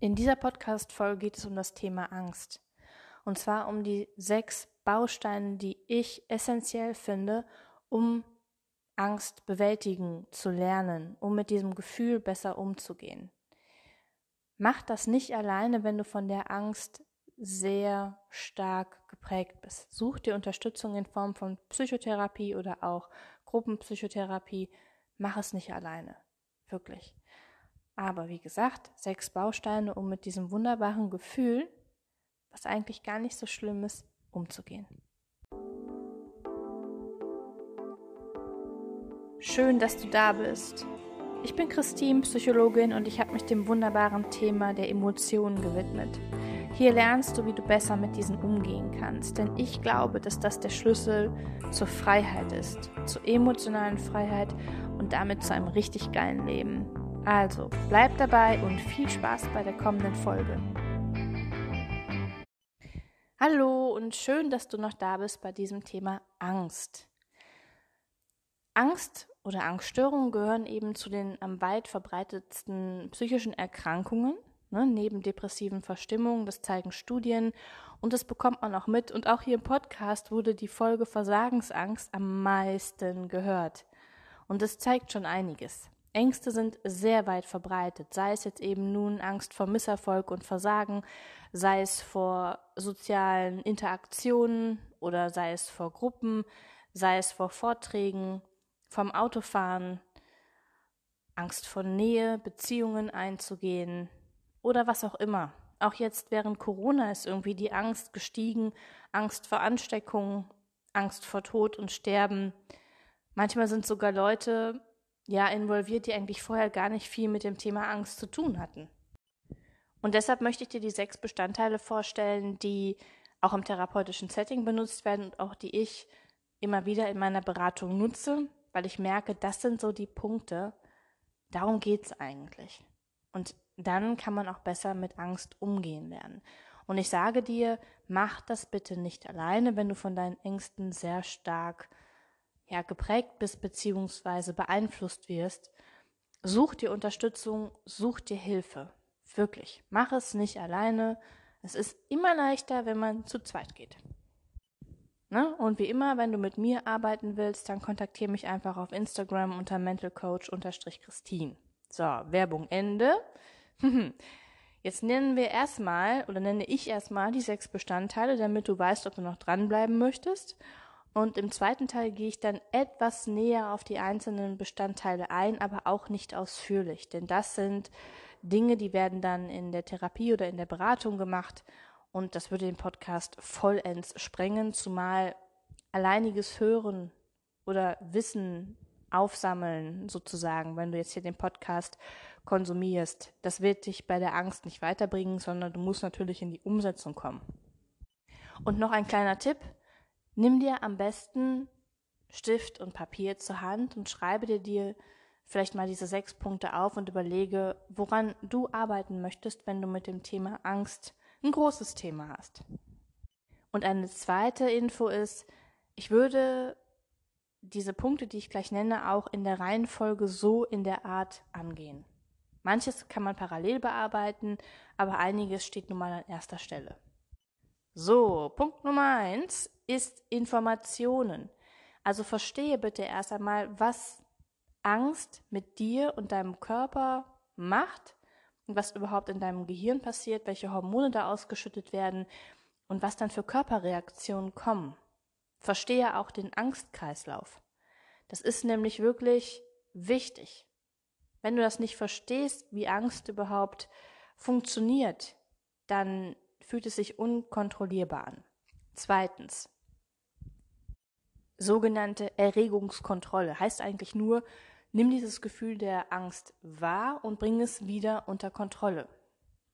In dieser Podcast-Folge geht es um das Thema Angst. Und zwar um die sechs Bausteine, die ich essentiell finde, um Angst bewältigen zu lernen, um mit diesem Gefühl besser umzugehen. Mach das nicht alleine, wenn du von der Angst sehr stark geprägt bist. Such dir Unterstützung in Form von Psychotherapie oder auch Gruppenpsychotherapie. Mach es nicht alleine. Wirklich. Aber wie gesagt, sechs Bausteine, um mit diesem wunderbaren Gefühl, was eigentlich gar nicht so schlimm ist, umzugehen. Schön, dass du da bist. Ich bin Christine, Psychologin, und ich habe mich dem wunderbaren Thema der Emotionen gewidmet. Hier lernst du, wie du besser mit diesen umgehen kannst, denn ich glaube, dass das der Schlüssel zur Freiheit ist, zur emotionalen Freiheit und damit zu einem richtig geilen Leben. Also, bleib dabei und viel Spaß bei der kommenden Folge. Hallo und schön, dass du noch da bist bei diesem Thema Angst. Angst oder Angststörungen gehören eben zu den am weit verbreitetsten psychischen Erkrankungen, ne, neben depressiven Verstimmungen, das zeigen Studien und das bekommt man auch mit. Und auch hier im Podcast wurde die Folge Versagensangst am meisten gehört. Und das zeigt schon einiges. Ängste sind sehr weit verbreitet, sei es jetzt eben nun Angst vor Misserfolg und Versagen, sei es vor sozialen Interaktionen oder sei es vor Gruppen, sei es vor Vorträgen, vom Autofahren, Angst vor Nähe, Beziehungen einzugehen oder was auch immer. Auch jetzt während Corona ist irgendwie die Angst gestiegen, Angst vor Ansteckung, Angst vor Tod und Sterben. Manchmal sind sogar Leute ja involviert, die eigentlich vorher gar nicht viel mit dem Thema Angst zu tun hatten. Und deshalb möchte ich dir die sechs Bestandteile vorstellen, die auch im therapeutischen Setting benutzt werden und auch die ich immer wieder in meiner Beratung nutze, weil ich merke, das sind so die Punkte, darum geht es eigentlich. Und dann kann man auch besser mit Angst umgehen lernen. Und ich sage dir, mach das bitte nicht alleine, wenn du von deinen Ängsten sehr stark ja, geprägt bist beziehungsweise beeinflusst wirst, such dir Unterstützung, such dir Hilfe. Wirklich. Mach es nicht alleine. Es ist immer leichter, wenn man zu zweit geht. Ne? Und wie immer, wenn du mit mir arbeiten willst, dann kontaktiere mich einfach auf Instagram unter mentalcoach-christine. So, Werbung Ende. Jetzt nennen wir erstmal oder nenne ich erstmal die sechs Bestandteile, damit du weißt, ob du noch dranbleiben möchtest. Und im zweiten Teil gehe ich dann etwas näher auf die einzelnen Bestandteile ein, aber auch nicht ausführlich, denn das sind Dinge, die werden dann in der Therapie oder in der Beratung gemacht. Und das würde den Podcast vollends sprengen, zumal alleiniges Hören oder Wissen aufsammeln sozusagen, wenn du jetzt hier den Podcast konsumierst, das wird dich bei der Angst nicht weiterbringen, sondern du musst natürlich in die Umsetzung kommen. Und noch ein kleiner Tipp, Nimm dir am besten Stift und Papier zur Hand und schreibe dir, dir vielleicht mal diese sechs Punkte auf und überlege, woran du arbeiten möchtest, wenn du mit dem Thema Angst ein großes Thema hast. Und eine zweite Info ist, ich würde diese Punkte, die ich gleich nenne, auch in der Reihenfolge so in der Art angehen. Manches kann man parallel bearbeiten, aber einiges steht nun mal an erster Stelle. So, Punkt Nummer eins ist Informationen. Also verstehe bitte erst einmal, was Angst mit dir und deinem Körper macht und was überhaupt in deinem Gehirn passiert, welche Hormone da ausgeschüttet werden und was dann für Körperreaktionen kommen. Verstehe auch den Angstkreislauf. Das ist nämlich wirklich wichtig. Wenn du das nicht verstehst, wie Angst überhaupt funktioniert, dann fühlt es sich unkontrollierbar an. Zweitens. Sogenannte Erregungskontrolle heißt eigentlich nur, nimm dieses Gefühl der Angst wahr und bring es wieder unter Kontrolle.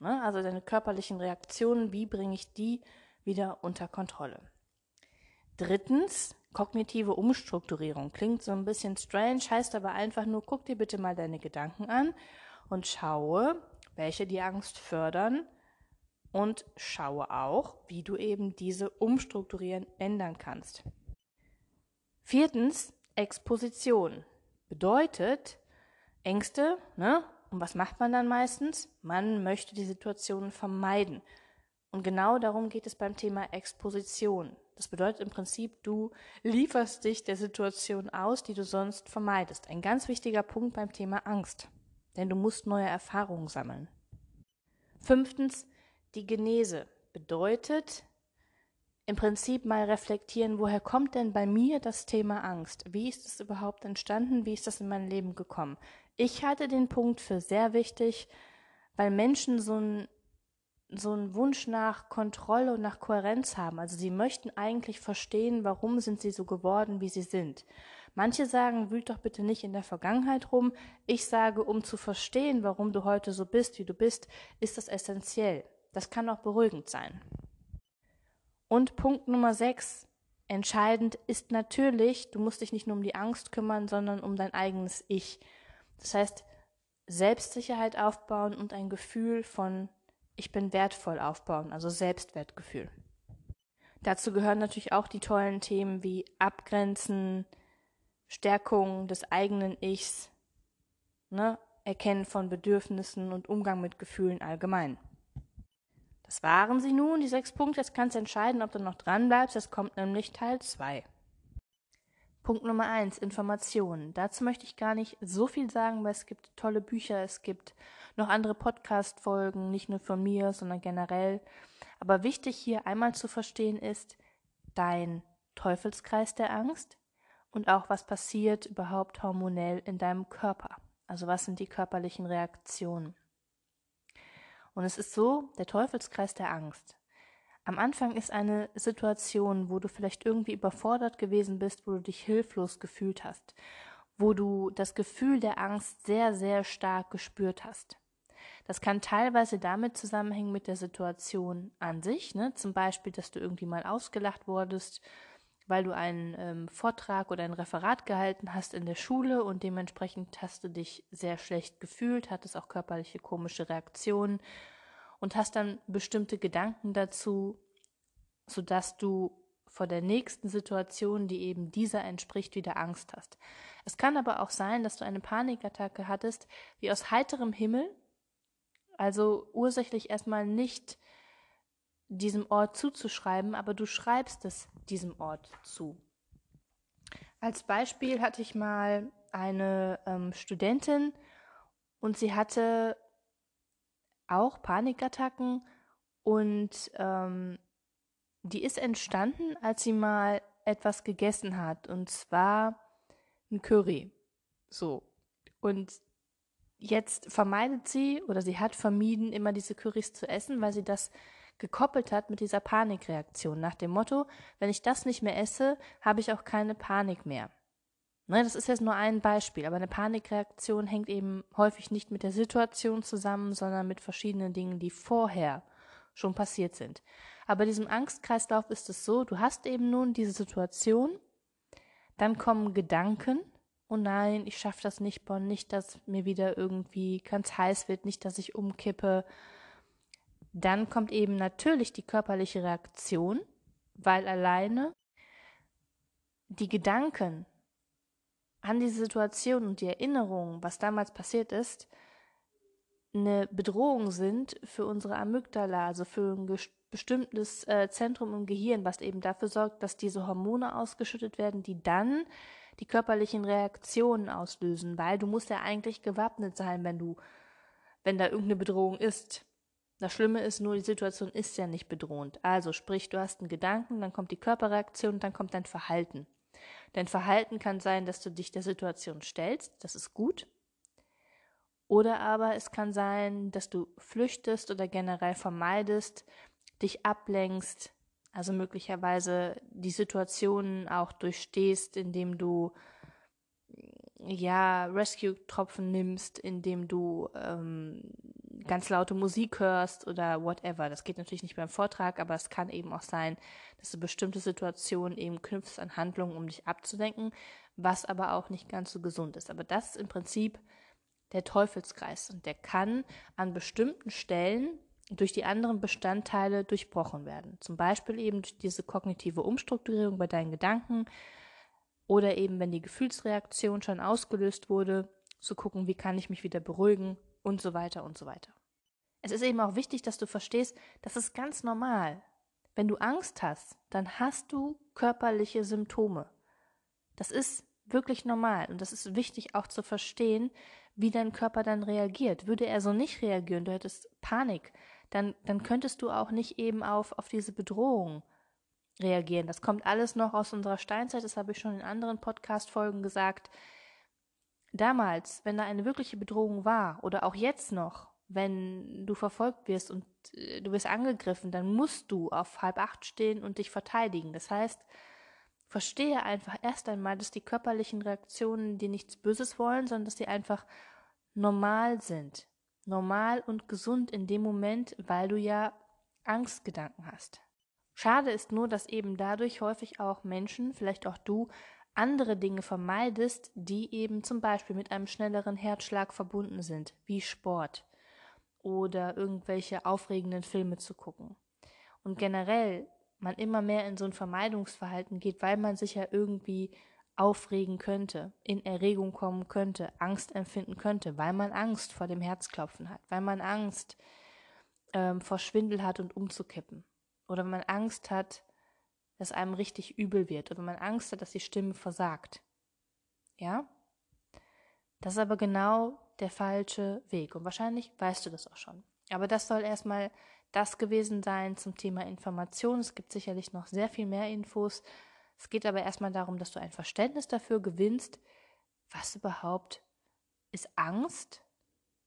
Ne? Also deine körperlichen Reaktionen, wie bringe ich die wieder unter Kontrolle? Drittens, kognitive Umstrukturierung. Klingt so ein bisschen strange, heißt aber einfach nur, guck dir bitte mal deine Gedanken an und schaue, welche die Angst fördern und schaue auch, wie du eben diese umstrukturieren ändern kannst. Viertens, Exposition bedeutet Ängste ne, Und was macht man dann meistens? Man möchte die Situation vermeiden. Und genau darum geht es beim Thema Exposition. Das bedeutet im Prinzip, du lieferst dich der Situation aus, die du sonst vermeidest. Ein ganz wichtiger Punkt beim Thema Angst. Denn du musst neue Erfahrungen sammeln. Fünftens, die Genese bedeutet im Prinzip mal reflektieren, woher kommt denn bei mir das Thema Angst? Wie ist es überhaupt entstanden? Wie ist das in mein Leben gekommen? Ich halte den Punkt für sehr wichtig, weil Menschen so ein so einen Wunsch nach Kontrolle und nach Kohärenz haben. Also sie möchten eigentlich verstehen, warum sind sie so geworden, wie sie sind. Manche sagen, wühlt doch bitte nicht in der Vergangenheit rum. Ich sage, um zu verstehen, warum du heute so bist, wie du bist, ist das essentiell. Das kann auch beruhigend sein. Und Punkt Nummer sechs. Entscheidend ist natürlich, du musst dich nicht nur um die Angst kümmern, sondern um dein eigenes Ich. Das heißt, Selbstsicherheit aufbauen und ein Gefühl von ich bin wertvoll aufbauen, also Selbstwertgefühl. Dazu gehören natürlich auch die tollen Themen wie Abgrenzen, Stärkung des eigenen Ichs, ne, Erkennen von Bedürfnissen und Umgang mit Gefühlen allgemein. Das waren sie nun, die sechs Punkte. Jetzt kannst du entscheiden, ob du noch dran bleibst. Es kommt nämlich Teil 2. Punkt Nummer eins, Informationen. Dazu möchte ich gar nicht so viel sagen, weil es gibt tolle Bücher, es gibt noch andere Podcast-Folgen, nicht nur von mir, sondern generell. Aber wichtig hier einmal zu verstehen ist dein Teufelskreis der Angst und auch was passiert überhaupt hormonell in deinem Körper. Also was sind die körperlichen Reaktionen? Und es ist so, der Teufelskreis der Angst. Am Anfang ist eine Situation, wo du vielleicht irgendwie überfordert gewesen bist, wo du dich hilflos gefühlt hast, wo du das Gefühl der Angst sehr, sehr stark gespürt hast. Das kann teilweise damit zusammenhängen mit der Situation an sich, ne? zum Beispiel, dass du irgendwie mal ausgelacht wurdest, weil du einen ähm, Vortrag oder ein Referat gehalten hast in der Schule und dementsprechend hast du dich sehr schlecht gefühlt, hattest auch körperliche komische Reaktionen und hast dann bestimmte Gedanken dazu, sodass du vor der nächsten Situation, die eben dieser entspricht, wieder Angst hast. Es kann aber auch sein, dass du eine Panikattacke hattest, wie aus heiterem Himmel, also ursächlich erstmal nicht diesem Ort zuzuschreiben, aber du schreibst es diesem Ort zu. Als Beispiel hatte ich mal eine ähm, Studentin und sie hatte auch Panikattacken und ähm, die ist entstanden, als sie mal etwas gegessen hat und zwar ein Curry. So. Und Jetzt vermeidet sie oder sie hat vermieden, immer diese Currys zu essen, weil sie das gekoppelt hat mit dieser Panikreaktion nach dem Motto, wenn ich das nicht mehr esse, habe ich auch keine Panik mehr. Ne, das ist jetzt nur ein Beispiel, aber eine Panikreaktion hängt eben häufig nicht mit der Situation zusammen, sondern mit verschiedenen Dingen, die vorher schon passiert sind. Aber diesem Angstkreislauf ist es so, du hast eben nun diese Situation, dann kommen Gedanken, oh nein, ich schaffe das nicht, Bonn, nicht, dass mir wieder irgendwie ganz heiß wird, nicht, dass ich umkippe. Dann kommt eben natürlich die körperliche Reaktion, weil alleine die Gedanken an diese Situation und die Erinnerungen, was damals passiert ist, eine Bedrohung sind für unsere Amygdala, also für ein bestimmtes äh, Zentrum im Gehirn, was eben dafür sorgt, dass diese Hormone ausgeschüttet werden, die dann die körperlichen Reaktionen auslösen, weil du musst ja eigentlich gewappnet sein, wenn du, wenn da irgendeine Bedrohung ist. Das Schlimme ist nur, die Situation ist ja nicht bedrohend. Also sprich, du hast einen Gedanken, dann kommt die Körperreaktion, dann kommt dein Verhalten. Dein Verhalten kann sein, dass du dich der Situation stellst, das ist gut. Oder aber es kann sein, dass du flüchtest oder generell vermeidest, dich ablenkst, also möglicherweise die Situationen auch durchstehst, indem du ja Rescue-Tropfen nimmst, indem du ähm, ganz laute Musik hörst oder whatever. Das geht natürlich nicht beim Vortrag, aber es kann eben auch sein, dass du bestimmte Situationen eben knüpfst an Handlungen, um dich abzudenken, was aber auch nicht ganz so gesund ist. Aber das ist im Prinzip der Teufelskreis und der kann an bestimmten Stellen durch die anderen Bestandteile durchbrochen werden. Zum Beispiel eben durch diese kognitive Umstrukturierung bei deinen Gedanken oder eben, wenn die Gefühlsreaktion schon ausgelöst wurde, zu gucken, wie kann ich mich wieder beruhigen, und so weiter und so weiter. Es ist eben auch wichtig, dass du verstehst, das ist ganz normal. Wenn du Angst hast, dann hast du körperliche Symptome. Das ist wirklich normal und das ist wichtig auch zu verstehen, wie dein Körper dann reagiert. Würde er so nicht reagieren, du hättest Panik, dann, dann könntest du auch nicht eben auf, auf diese Bedrohung reagieren. Das kommt alles noch aus unserer Steinzeit, das habe ich schon in anderen Podcast-Folgen gesagt. Damals, wenn da eine wirkliche Bedrohung war oder auch jetzt noch, wenn du verfolgt wirst und äh, du wirst angegriffen, dann musst du auf halb acht stehen und dich verteidigen. Das heißt, verstehe einfach erst einmal, dass die körperlichen Reaktionen dir nichts Böses wollen, sondern dass sie einfach normal sind. Normal und gesund in dem Moment, weil du ja Angstgedanken hast. Schade ist nur, dass eben dadurch häufig auch Menschen, vielleicht auch du, andere Dinge vermeidest, die eben zum Beispiel mit einem schnelleren Herzschlag verbunden sind, wie Sport oder irgendwelche aufregenden Filme zu gucken. Und generell man immer mehr in so ein Vermeidungsverhalten geht, weil man sich ja irgendwie aufregen könnte, in Erregung kommen könnte, Angst empfinden könnte, weil man Angst vor dem Herzklopfen hat, weil man Angst ähm, vor Schwindel hat und umzukippen. Oder wenn man Angst hat, dass einem richtig übel wird. Oder wenn man Angst hat, dass die Stimme versagt. Ja? Das ist aber genau der falsche Weg. Und wahrscheinlich weißt du das auch schon. Aber das soll erstmal das gewesen sein zum Thema Information. Es gibt sicherlich noch sehr viel mehr Infos. Es geht aber erstmal darum, dass du ein Verständnis dafür gewinnst, was überhaupt ist Angst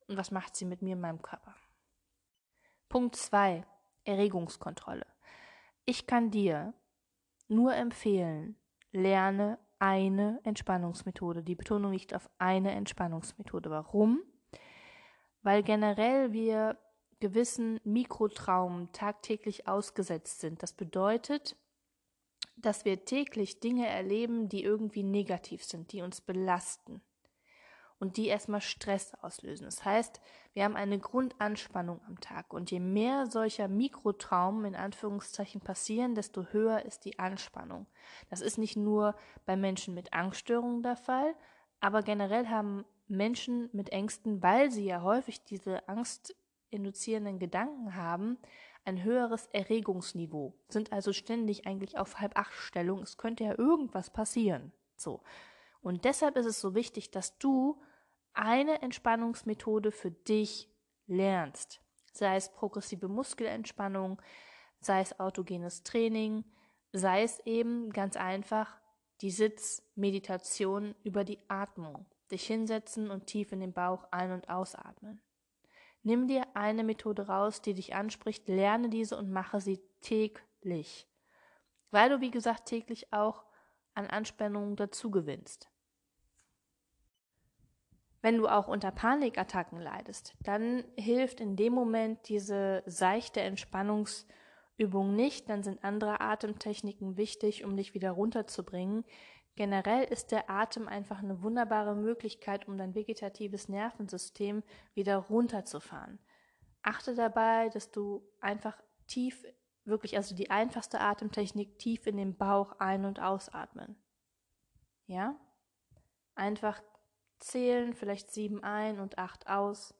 und was macht sie mit mir in meinem Körper. Punkt 2. Erregungskontrolle. Ich kann dir nur empfehlen, lerne eine Entspannungsmethode. Die Betonung liegt auf eine Entspannungsmethode. Warum? Weil generell wir gewissen Mikrotraumen tagtäglich ausgesetzt sind. Das bedeutet, dass wir täglich Dinge erleben, die irgendwie negativ sind, die uns belasten und die erstmal Stress auslösen. Das heißt, wir haben eine Grundanspannung am Tag und je mehr solcher Mikrotraumen in Anführungszeichen passieren, desto höher ist die Anspannung. Das ist nicht nur bei Menschen mit Angststörungen der Fall, aber generell haben Menschen mit Ängsten, weil sie ja häufig diese Angst induzierenden Gedanken haben, ein höheres Erregungsniveau, sind also ständig eigentlich auf halb acht Stellung. Es könnte ja irgendwas passieren. So. Und deshalb ist es so wichtig, dass du eine Entspannungsmethode für dich lernst. Sei es progressive Muskelentspannung, sei es autogenes Training, sei es eben ganz einfach die Sitzmeditation über die Atmung. Dich hinsetzen und tief in den Bauch ein- und ausatmen. Nimm dir eine Methode raus, die dich anspricht, lerne diese und mache sie täglich. Weil du, wie gesagt, täglich auch an Anspannungen dazu gewinnst. Wenn du auch unter Panikattacken leidest, dann hilft in dem Moment diese seichte Entspannungsübung nicht, dann sind andere Atemtechniken wichtig, um dich wieder runterzubringen. Generell ist der Atem einfach eine wunderbare Möglichkeit, um dein vegetatives Nervensystem wieder runterzufahren. Achte dabei, dass du einfach tief, wirklich, also die einfachste Atemtechnik, tief in den Bauch ein- und ausatmen. Ja? Einfach zählen, vielleicht sieben ein und acht aus.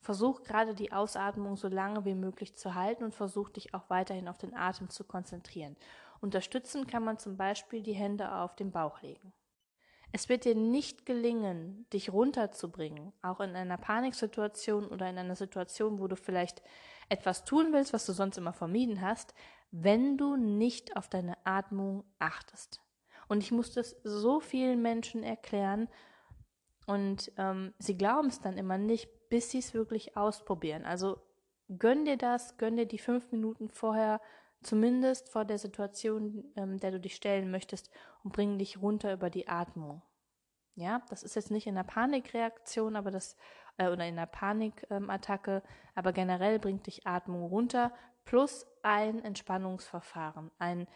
Versuch gerade die Ausatmung so lange wie möglich zu halten und versuch dich auch weiterhin auf den Atem zu konzentrieren. Unterstützen kann man zum Beispiel die Hände auf den Bauch legen. Es wird dir nicht gelingen, dich runterzubringen, auch in einer Paniksituation oder in einer Situation, wo du vielleicht etwas tun willst, was du sonst immer vermieden hast, wenn du nicht auf deine Atmung achtest. Und ich muss das so vielen Menschen erklären und ähm, sie glauben es dann immer nicht, bis sie es wirklich ausprobieren. Also gönn dir das, gönn dir die fünf Minuten vorher zumindest vor der Situation, ähm, der du dich stellen möchtest, und bring dich runter über die Atmung. Ja, das ist jetzt nicht in einer Panikreaktion, aber das äh, oder in einer Panikattacke, aber generell bringt dich Atmung runter plus ein Entspannungsverfahren, ein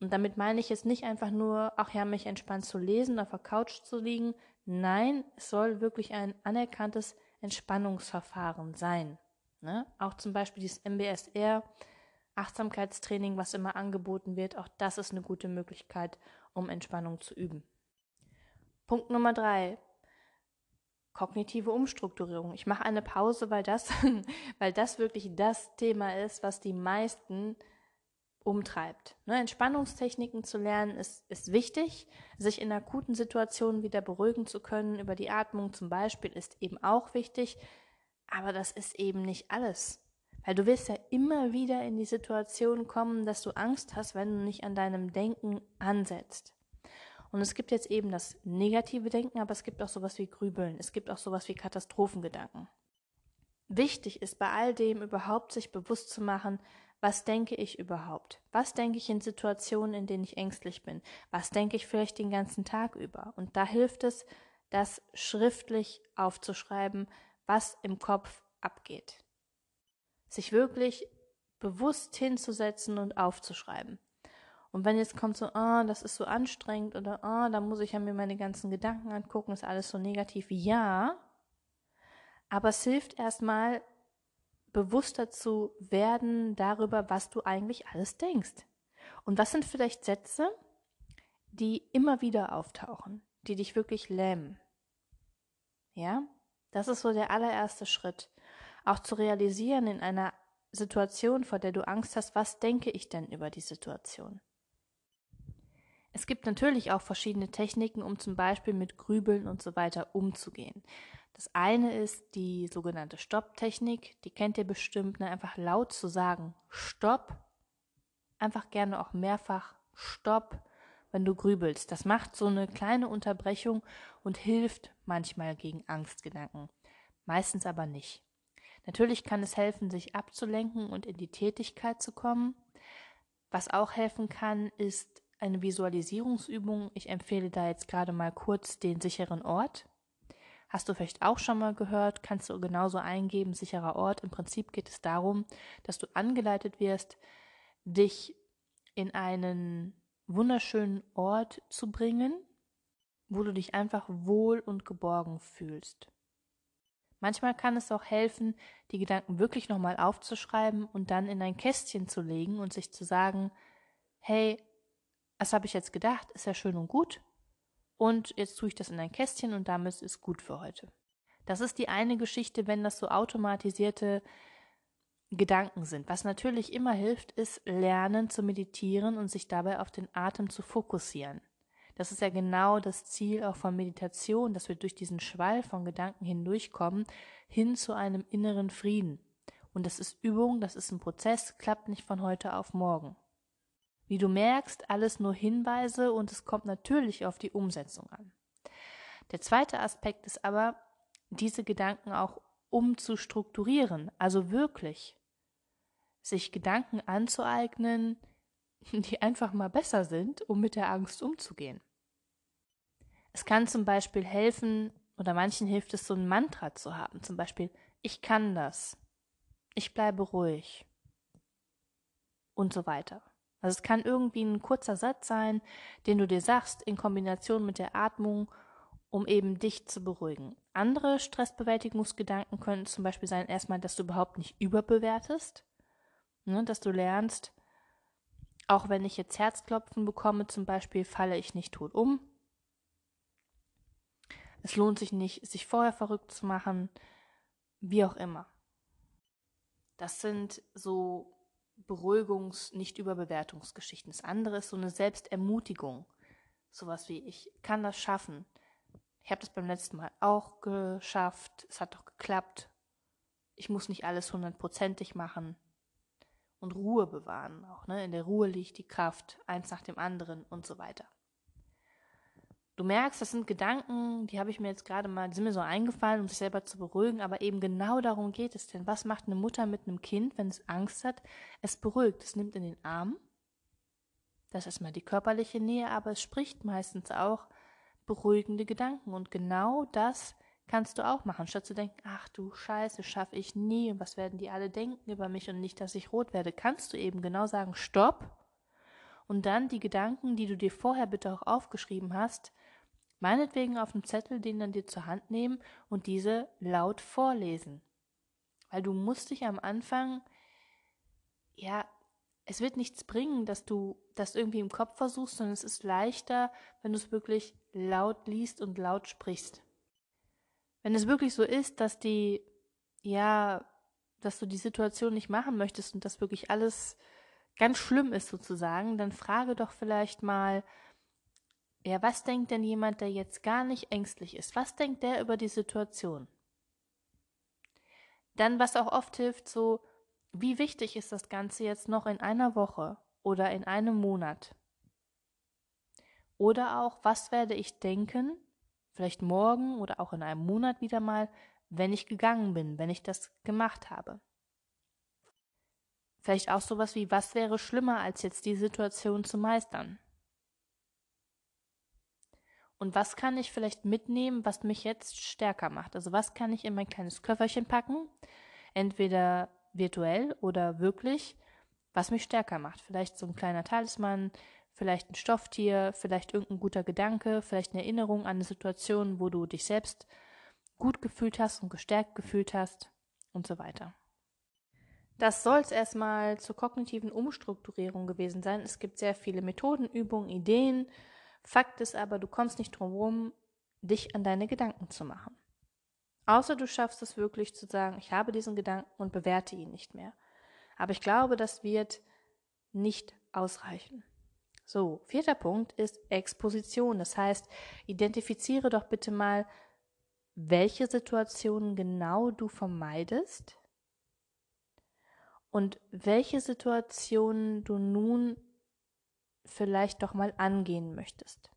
und damit meine ich jetzt nicht einfach nur, ach ja, mich entspannt zu lesen, auf der Couch zu liegen. Nein, es soll wirklich ein anerkanntes Entspannungsverfahren sein. Ne? Auch zum Beispiel dieses MBSR, Achtsamkeitstraining, was immer angeboten wird, auch das ist eine gute Möglichkeit, um Entspannung zu üben. Punkt Nummer drei. kognitive Umstrukturierung. Ich mache eine Pause, weil das, weil das wirklich das Thema ist, was die meisten umtreibt. Ne, Entspannungstechniken zu lernen ist, ist wichtig. Sich in akuten Situationen wieder beruhigen zu können, über die Atmung zum Beispiel, ist eben auch wichtig. Aber das ist eben nicht alles. Weil du wirst ja immer wieder in die Situation kommen, dass du Angst hast, wenn du nicht an deinem Denken ansetzt. Und es gibt jetzt eben das negative Denken, aber es gibt auch sowas wie Grübeln. Es gibt auch sowas wie Katastrophengedanken. Wichtig ist bei all dem überhaupt sich bewusst zu machen, was denke ich überhaupt? Was denke ich in Situationen, in denen ich ängstlich bin? Was denke ich vielleicht den ganzen Tag über? Und da hilft es, das schriftlich aufzuschreiben, was im Kopf abgeht. Sich wirklich bewusst hinzusetzen und aufzuschreiben. Und wenn jetzt kommt so, ah, oh, das ist so anstrengend oder ah, oh, da muss ich ja mir meine ganzen Gedanken angucken, ist alles so negativ. Ja, aber es hilft erstmal, bewusster zu werden darüber, was du eigentlich alles denkst. Und was sind vielleicht Sätze, die immer wieder auftauchen, die dich wirklich lähmen? Ja, das ist so der allererste Schritt. Auch zu realisieren in einer Situation, vor der du Angst hast, was denke ich denn über die Situation? Es gibt natürlich auch verschiedene Techniken, um zum Beispiel mit Grübeln und so weiter umzugehen. Das eine ist die sogenannte Stopp-Technik, die kennt ihr bestimmt, ne? einfach laut zu sagen, Stopp, einfach gerne auch mehrfach Stopp, wenn du grübelst. Das macht so eine kleine Unterbrechung und hilft manchmal gegen Angstgedanken, meistens aber nicht. Natürlich kann es helfen, sich abzulenken und in die Tätigkeit zu kommen. Was auch helfen kann, ist eine Visualisierungsübung. Ich empfehle da jetzt gerade mal kurz den sicheren Ort. Hast du vielleicht auch schon mal gehört, kannst du genauso eingeben, sicherer Ort. Im Prinzip geht es darum, dass du angeleitet wirst, dich in einen wunderschönen Ort zu bringen, wo du dich einfach wohl und geborgen fühlst. Manchmal kann es auch helfen, die Gedanken wirklich nochmal aufzuschreiben und dann in ein Kästchen zu legen und sich zu sagen, hey, was habe ich jetzt gedacht? Ist ja schön und gut, und jetzt tue ich das in ein Kästchen und damit ist es gut für heute. Das ist die eine Geschichte, wenn das so automatisierte Gedanken sind. Was natürlich immer hilft, ist lernen zu meditieren und sich dabei auf den Atem zu fokussieren. Das ist ja genau das Ziel auch von Meditation, dass wir durch diesen Schwall von Gedanken hindurchkommen, hin zu einem inneren Frieden. Und das ist Übung, das ist ein Prozess, klappt nicht von heute auf morgen. Wie du merkst, alles nur Hinweise und es kommt natürlich auf die Umsetzung an. Der zweite Aspekt ist aber, diese Gedanken auch umzustrukturieren, also wirklich sich Gedanken anzueignen, die einfach mal besser sind, um mit der Angst umzugehen. Es kann zum Beispiel helfen, oder manchen hilft es, so ein Mantra zu haben, zum Beispiel, ich kann das, ich bleibe ruhig und so weiter. Also es kann irgendwie ein kurzer Satz sein, den du dir sagst in Kombination mit der Atmung, um eben dich zu beruhigen. Andere Stressbewältigungsgedanken können zum Beispiel sein, erstmal, dass du überhaupt nicht überbewertest, ne, dass du lernst, auch wenn ich jetzt Herzklopfen bekomme, zum Beispiel, falle ich nicht tot um. Es lohnt sich nicht, sich vorher verrückt zu machen, wie auch immer. Das sind so Beruhigungs-, nicht Überbewertungsgeschichten. Das andere ist so eine Selbstermutigung. Sowas wie, ich kann das schaffen. Ich habe das beim letzten Mal auch geschafft. Es hat doch geklappt. Ich muss nicht alles hundertprozentig machen. Und Ruhe bewahren auch. Ne? In der Ruhe liegt die Kraft, eins nach dem anderen und so weiter. Du merkst, das sind Gedanken, die habe ich mir jetzt gerade mal, sind mir so eingefallen, um sich selber zu beruhigen, aber eben genau darum geht es. Denn was macht eine Mutter mit einem Kind, wenn es Angst hat? Es beruhigt, es nimmt in den Arm. Das ist erstmal die körperliche Nähe, aber es spricht meistens auch beruhigende Gedanken. Und genau das kannst du auch machen, statt zu denken, ach du Scheiße, schaffe ich nie und was werden die alle denken über mich und nicht, dass ich rot werde, kannst du eben genau sagen, stopp. Und dann die Gedanken, die du dir vorher bitte auch aufgeschrieben hast, Meinetwegen auf dem Zettel den dann dir zur Hand nehmen und diese laut vorlesen. Weil du musst dich am Anfang, ja, es wird nichts bringen, dass du das irgendwie im Kopf versuchst, sondern es ist leichter, wenn du es wirklich laut liest und laut sprichst. Wenn es wirklich so ist, dass die, ja, dass du die Situation nicht machen möchtest und das wirklich alles ganz schlimm ist sozusagen, dann frage doch vielleicht mal, ja, was denkt denn jemand, der jetzt gar nicht ängstlich ist? Was denkt der über die Situation? Dann, was auch oft hilft, so, wie wichtig ist das Ganze jetzt noch in einer Woche oder in einem Monat? Oder auch, was werde ich denken, vielleicht morgen oder auch in einem Monat wieder mal, wenn ich gegangen bin, wenn ich das gemacht habe? Vielleicht auch sowas wie, was wäre schlimmer, als jetzt die Situation zu meistern? Und was kann ich vielleicht mitnehmen, was mich jetzt stärker macht? Also was kann ich in mein kleines Köfferchen packen? Entweder virtuell oder wirklich, was mich stärker macht. Vielleicht so ein kleiner Talisman, vielleicht ein Stofftier, vielleicht irgendein guter Gedanke, vielleicht eine Erinnerung an eine Situation, wo du dich selbst gut gefühlt hast und gestärkt gefühlt hast und so weiter. Das soll es erstmal zur kognitiven Umstrukturierung gewesen sein. Es gibt sehr viele Methoden, Übungen, Ideen. Fakt ist aber, du kommst nicht drum herum, dich an deine Gedanken zu machen. Außer du schaffst es wirklich zu sagen, ich habe diesen Gedanken und bewerte ihn nicht mehr. Aber ich glaube, das wird nicht ausreichen. So, vierter Punkt ist Exposition. Das heißt, identifiziere doch bitte mal, welche Situationen genau du vermeidest und welche Situationen du nun vielleicht doch mal angehen möchtest.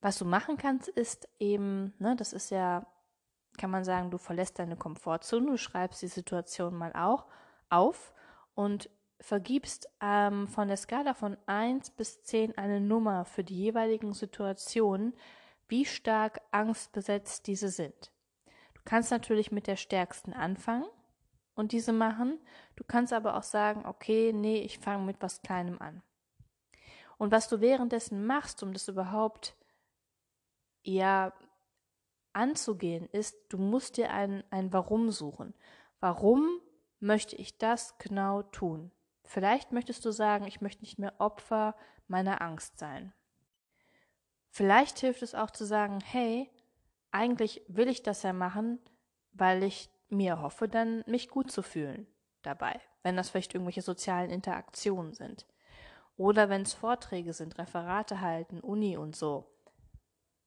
Was du machen kannst, ist eben, ne, das ist ja, kann man sagen, du verlässt deine Komfortzone, du schreibst die Situation mal auch auf und vergibst ähm, von der Skala von 1 bis 10 eine Nummer für die jeweiligen Situationen, wie stark angstbesetzt diese sind. Du kannst natürlich mit der stärksten anfangen und diese machen. Du kannst aber auch sagen, okay, nee, ich fange mit was Kleinem an. Und was du währenddessen machst, um das überhaupt eher anzugehen, ist, du musst dir ein, ein Warum suchen. Warum möchte ich das genau tun? Vielleicht möchtest du sagen, ich möchte nicht mehr Opfer meiner Angst sein. Vielleicht hilft es auch zu sagen, hey, eigentlich will ich das ja machen, weil ich mir hoffe, dann mich gut zu fühlen dabei, wenn das vielleicht irgendwelche sozialen Interaktionen sind. Oder wenn es Vorträge sind, Referate halten, Uni und so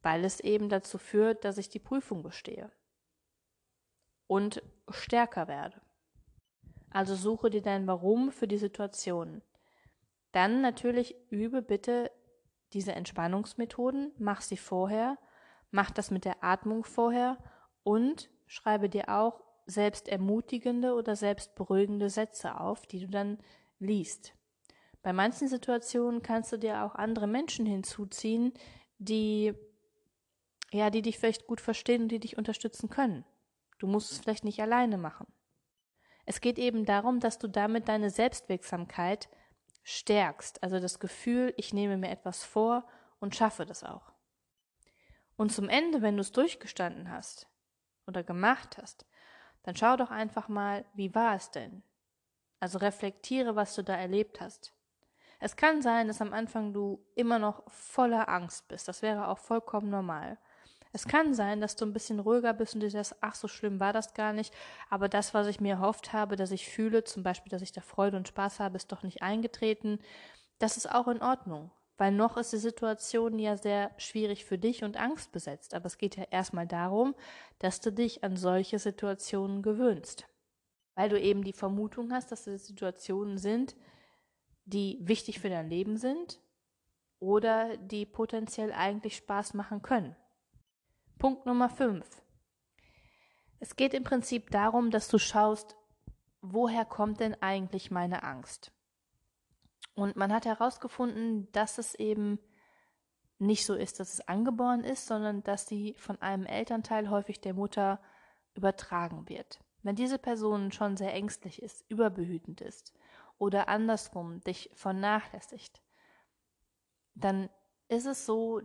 weil es eben dazu führt, dass ich die Prüfung bestehe und stärker werde. Also suche dir dein Warum für die Situation. Dann natürlich übe bitte diese Entspannungsmethoden, mach sie vorher, mach das mit der Atmung vorher und schreibe dir auch selbst ermutigende oder selbst beruhigende Sätze auf, die du dann liest. Bei manchen Situationen kannst du dir auch andere Menschen hinzuziehen, die ja, die dich vielleicht gut verstehen und die dich unterstützen können. Du musst es vielleicht nicht alleine machen. Es geht eben darum, dass du damit deine Selbstwirksamkeit stärkst, also das Gefühl, ich nehme mir etwas vor und schaffe das auch. Und zum Ende, wenn du es durchgestanden hast oder gemacht hast, dann schau doch einfach mal, wie war es denn? Also reflektiere, was du da erlebt hast. Es kann sein, dass am Anfang du immer noch voller Angst bist. Das wäre auch vollkommen normal. Es kann sein, dass du ein bisschen ruhiger bist und dir sagst, ach, so schlimm war das gar nicht, aber das, was ich mir erhofft habe, dass ich fühle, zum Beispiel, dass ich da Freude und Spaß habe, ist doch nicht eingetreten. Das ist auch in Ordnung, weil noch ist die Situation ja sehr schwierig für dich und angstbesetzt. Aber es geht ja erstmal darum, dass du dich an solche Situationen gewöhnst. Weil du eben die Vermutung hast, dass es Situationen sind, die wichtig für dein Leben sind oder die potenziell eigentlich Spaß machen können. Punkt Nummer 5. Es geht im Prinzip darum, dass du schaust, woher kommt denn eigentlich meine Angst? Und man hat herausgefunden, dass es eben nicht so ist, dass es angeboren ist, sondern dass sie von einem Elternteil, häufig der Mutter, übertragen wird. Wenn diese Person schon sehr ängstlich ist, überbehütend ist oder andersrum dich vernachlässigt, dann ist es so,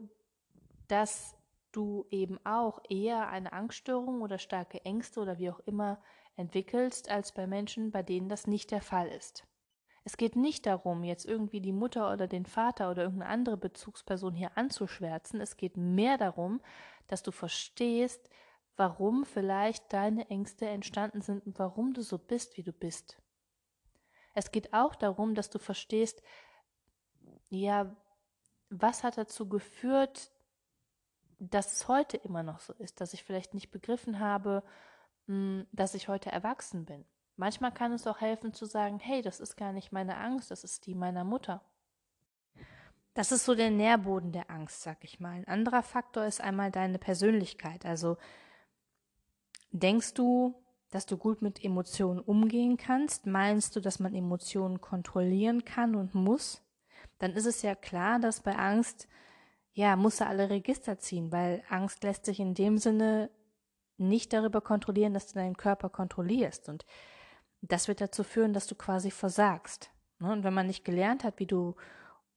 dass du eben auch eher eine Angststörung oder starke Ängste oder wie auch immer entwickelst, als bei Menschen, bei denen das nicht der Fall ist. Es geht nicht darum, jetzt irgendwie die Mutter oder den Vater oder irgendeine andere Bezugsperson hier anzuschwärzen. Es geht mehr darum, dass du verstehst, warum vielleicht deine Ängste entstanden sind und warum du so bist, wie du bist. Es geht auch darum, dass du verstehst, ja, was hat dazu geführt, dass es heute immer noch so ist, dass ich vielleicht nicht begriffen habe, hm, dass ich heute erwachsen bin. Manchmal kann es auch helfen zu sagen, hey, das ist gar nicht meine Angst, das ist die meiner Mutter. Das ist so der Nährboden der Angst, sag ich mal. Ein anderer Faktor ist einmal deine Persönlichkeit. Also denkst du, dass du gut mit Emotionen umgehen kannst? Meinst du, dass man Emotionen kontrollieren kann und muss? Dann ist es ja klar, dass bei Angst, ja, musst du alle Register ziehen, weil Angst lässt sich in dem Sinne nicht darüber kontrollieren, dass du deinen Körper kontrollierst. Und das wird dazu führen, dass du quasi versagst. Ne? Und wenn man nicht gelernt hat, wie du,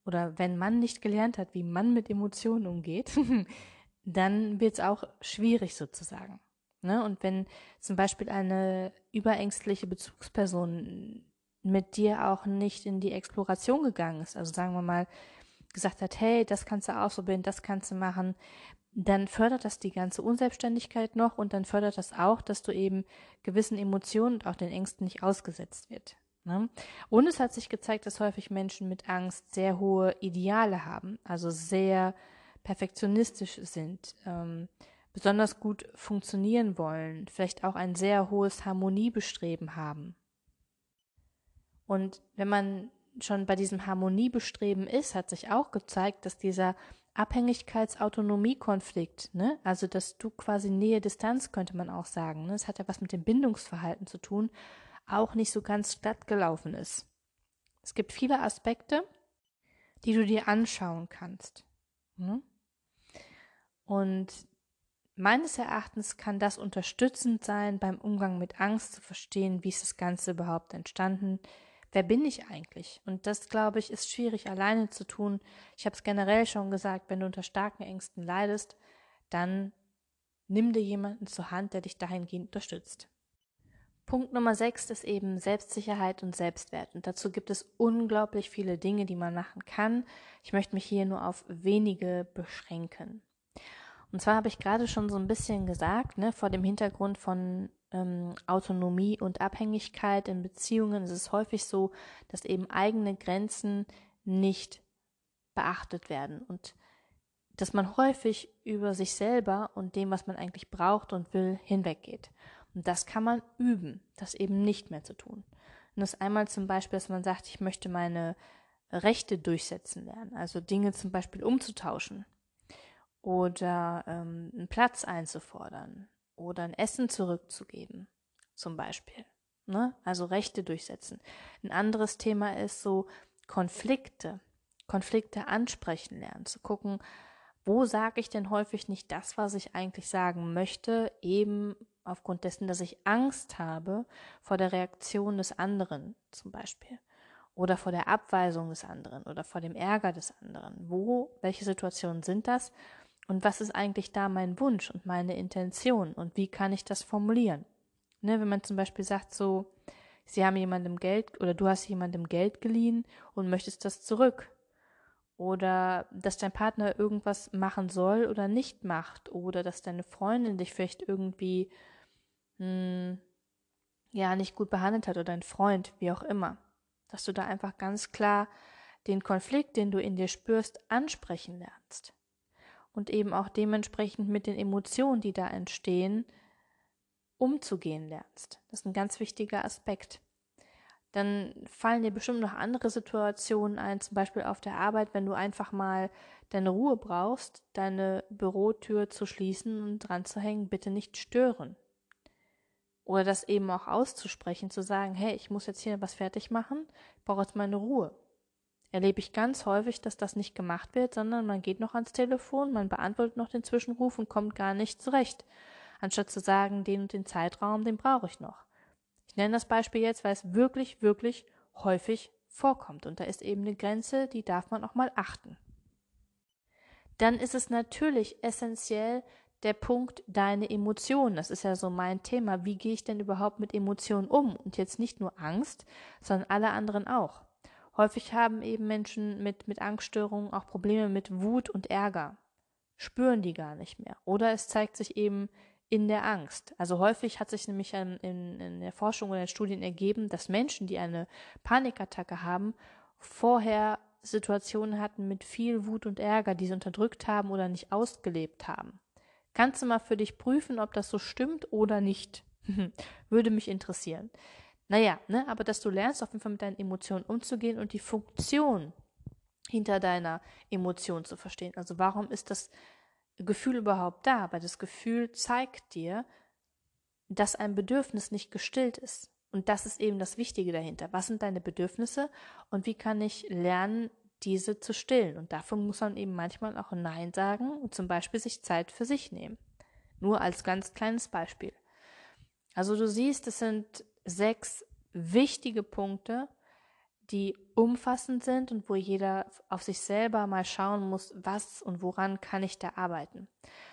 oder wenn man nicht gelernt hat, wie man mit Emotionen umgeht, dann wird es auch schwierig sozusagen. Ne? Und wenn zum Beispiel eine überängstliche Bezugsperson mit dir auch nicht in die Exploration gegangen ist, also sagen wir mal, gesagt hat, hey, das kannst du ausprobieren, das kannst du machen, dann fördert das die ganze Unselbstständigkeit noch und dann fördert das auch, dass du eben gewissen Emotionen und auch den Ängsten nicht ausgesetzt wird. Ne? Und es hat sich gezeigt, dass häufig Menschen mit Angst sehr hohe Ideale haben, also sehr perfektionistisch sind, ähm, besonders gut funktionieren wollen, vielleicht auch ein sehr hohes Harmoniebestreben haben. Und wenn man schon bei diesem Harmoniebestreben ist, hat sich auch gezeigt, dass dieser Abhängigkeits-Autonomie-Konflikt, ne? Also, dass du quasi Nähe-Distanz, könnte man auch sagen. Ne? Hat ja was mit dem Bindungsverhalten zu tun, auch nicht so ganz glatt gelaufen ist. Es gibt viele Aspekte, die du dir anschauen kannst. Ne? Und meines Erachtens kann das unterstützend sein, beim Umgang mit Angst zu verstehen, wie ist das Ganze überhaupt entstanden, wer bin ich eigentlich? Und das, glaube ich, ist schwierig alleine zu tun. Ich habe es generell schon gesagt, wenn du unter starken Ängsten leidest, dann nimm dir jemanden zur Hand, der dich dahingehend unterstützt. Punkt Nummer sechs ist eben Selbstsicherheit und Selbstwert. Und dazu gibt es unglaublich viele Dinge, die man machen kann. Ich möchte mich hier nur auf wenige beschränken. Und zwar habe ich gerade schon so ein bisschen gesagt, ne, vor dem Hintergrund von ähm, Autonomie und Abhängigkeit in Beziehungen ist es häufig so, dass eben eigene Grenzen nicht beachtet werden und dass man häufig über sich selber und dem, was man eigentlich braucht und will, hinweggeht. Und das kann man üben, das eben nicht mehr zu tun. Und das einmal zum Beispiel, dass man sagt, ich möchte meine Rechte durchsetzen lernen, also Dinge zum Beispiel umzutauschen oder ähm, einen Platz einzufordern oder ein Essen zurückzugeben, zum Beispiel. Ne? Also Rechte durchsetzen. Ein anderes Thema ist so Konflikte, Konflikte ansprechen lernen, zu gucken, wo sage ich denn häufig nicht das, was ich eigentlich sagen möchte, eben aufgrund dessen, dass ich Angst habe vor der Reaktion des anderen zum Beispiel oder vor der Abweisung des anderen oder vor dem Ärger des anderen. Wo, welche Situationen sind das? Und was ist eigentlich da mein Wunsch und meine Intention und wie kann ich das formulieren? Ne, wenn man zum Beispiel sagt so, sie haben jemandem Geld oder du hast jemandem Geld geliehen und möchtest das zurück. Oder dass dein Partner irgendwas machen soll oder nicht macht. Oder dass deine Freundin dich vielleicht irgendwie hm, ja nicht gut behandelt hat oder dein Freund, wie auch immer. Dass du da einfach ganz klar den Konflikt, den du in dir spürst, ansprechen lernst und eben auch dementsprechend mit den Emotionen, die da entstehen, umzugehen lernst. Das ist ein ganz wichtiger Aspekt. Dann fallen dir bestimmt noch andere Situationen ein, zum Beispiel auf der Arbeit, wenn du einfach mal deine Ruhe brauchst, deine Bürotür zu schließen und dran zu hängen, bitte nicht stören. Oder das eben auch auszusprechen, zu sagen, hey, ich muss jetzt hier was fertig machen, brauche jetzt meine Ruhe erlebe ich ganz häufig, dass das nicht gemacht wird, sondern man geht noch ans Telefon, man beantwortet noch den Zwischenruf und kommt gar nicht zurecht, anstatt zu sagen, den und den Zeitraum, den brauche ich noch. Ich nenne das Beispiel jetzt, weil es wirklich, wirklich häufig vorkommt und da ist eben eine Grenze, die darf man auch mal achten. Dann ist es natürlich essentiell der Punkt deine Emotionen. Das ist ja so mein Thema. Wie gehe ich denn überhaupt mit Emotionen um? Und jetzt nicht nur Angst, sondern alle anderen auch. Häufig haben eben Menschen mit, mit Angststörungen auch Probleme mit Wut und Ärger. Spüren die gar nicht mehr. Oder es zeigt sich eben in der Angst. Also häufig hat sich nämlich in, in, in der Forschung oder in Studien ergeben, dass Menschen, die eine Panikattacke haben, vorher Situationen hatten mit viel Wut und Ärger, die sie unterdrückt haben oder nicht ausgelebt haben. Kannst du mal für dich prüfen, ob das so stimmt oder nicht? Würde mich interessieren. Naja, ne, aber dass du lernst, auf jeden Fall mit deinen Emotionen umzugehen und die Funktion hinter deiner Emotion zu verstehen. Also warum ist das Gefühl überhaupt da? Weil das Gefühl zeigt dir, dass ein Bedürfnis nicht gestillt ist. Und das ist eben das Wichtige dahinter. Was sind deine Bedürfnisse und wie kann ich lernen, diese zu stillen? Und dafür muss man eben manchmal auch Nein sagen und zum Beispiel sich Zeit für sich nehmen. Nur als ganz kleines Beispiel. Also du siehst, es sind sechs wichtige Punkte, die umfassend sind und wo jeder auf sich selber mal schauen muss, was und woran kann ich da arbeiten.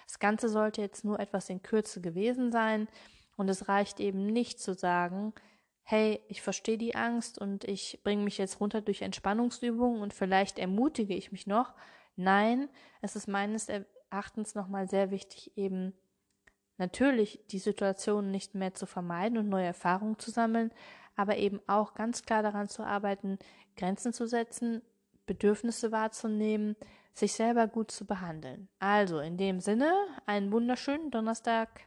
Das Ganze sollte jetzt nur etwas in Kürze gewesen sein und es reicht eben nicht zu sagen, hey, ich verstehe die Angst und ich bringe mich jetzt runter durch Entspannungsübungen und vielleicht ermutige ich mich noch. Nein, es ist meines Erachtens nochmal sehr wichtig, eben natürlich die Situation nicht mehr zu vermeiden und neue Erfahrungen zu sammeln, aber eben auch ganz klar daran zu arbeiten, Grenzen zu setzen, Bedürfnisse wahrzunehmen, sich selber gut zu behandeln. Also in dem Sinne, einen wunderschönen Donnerstag.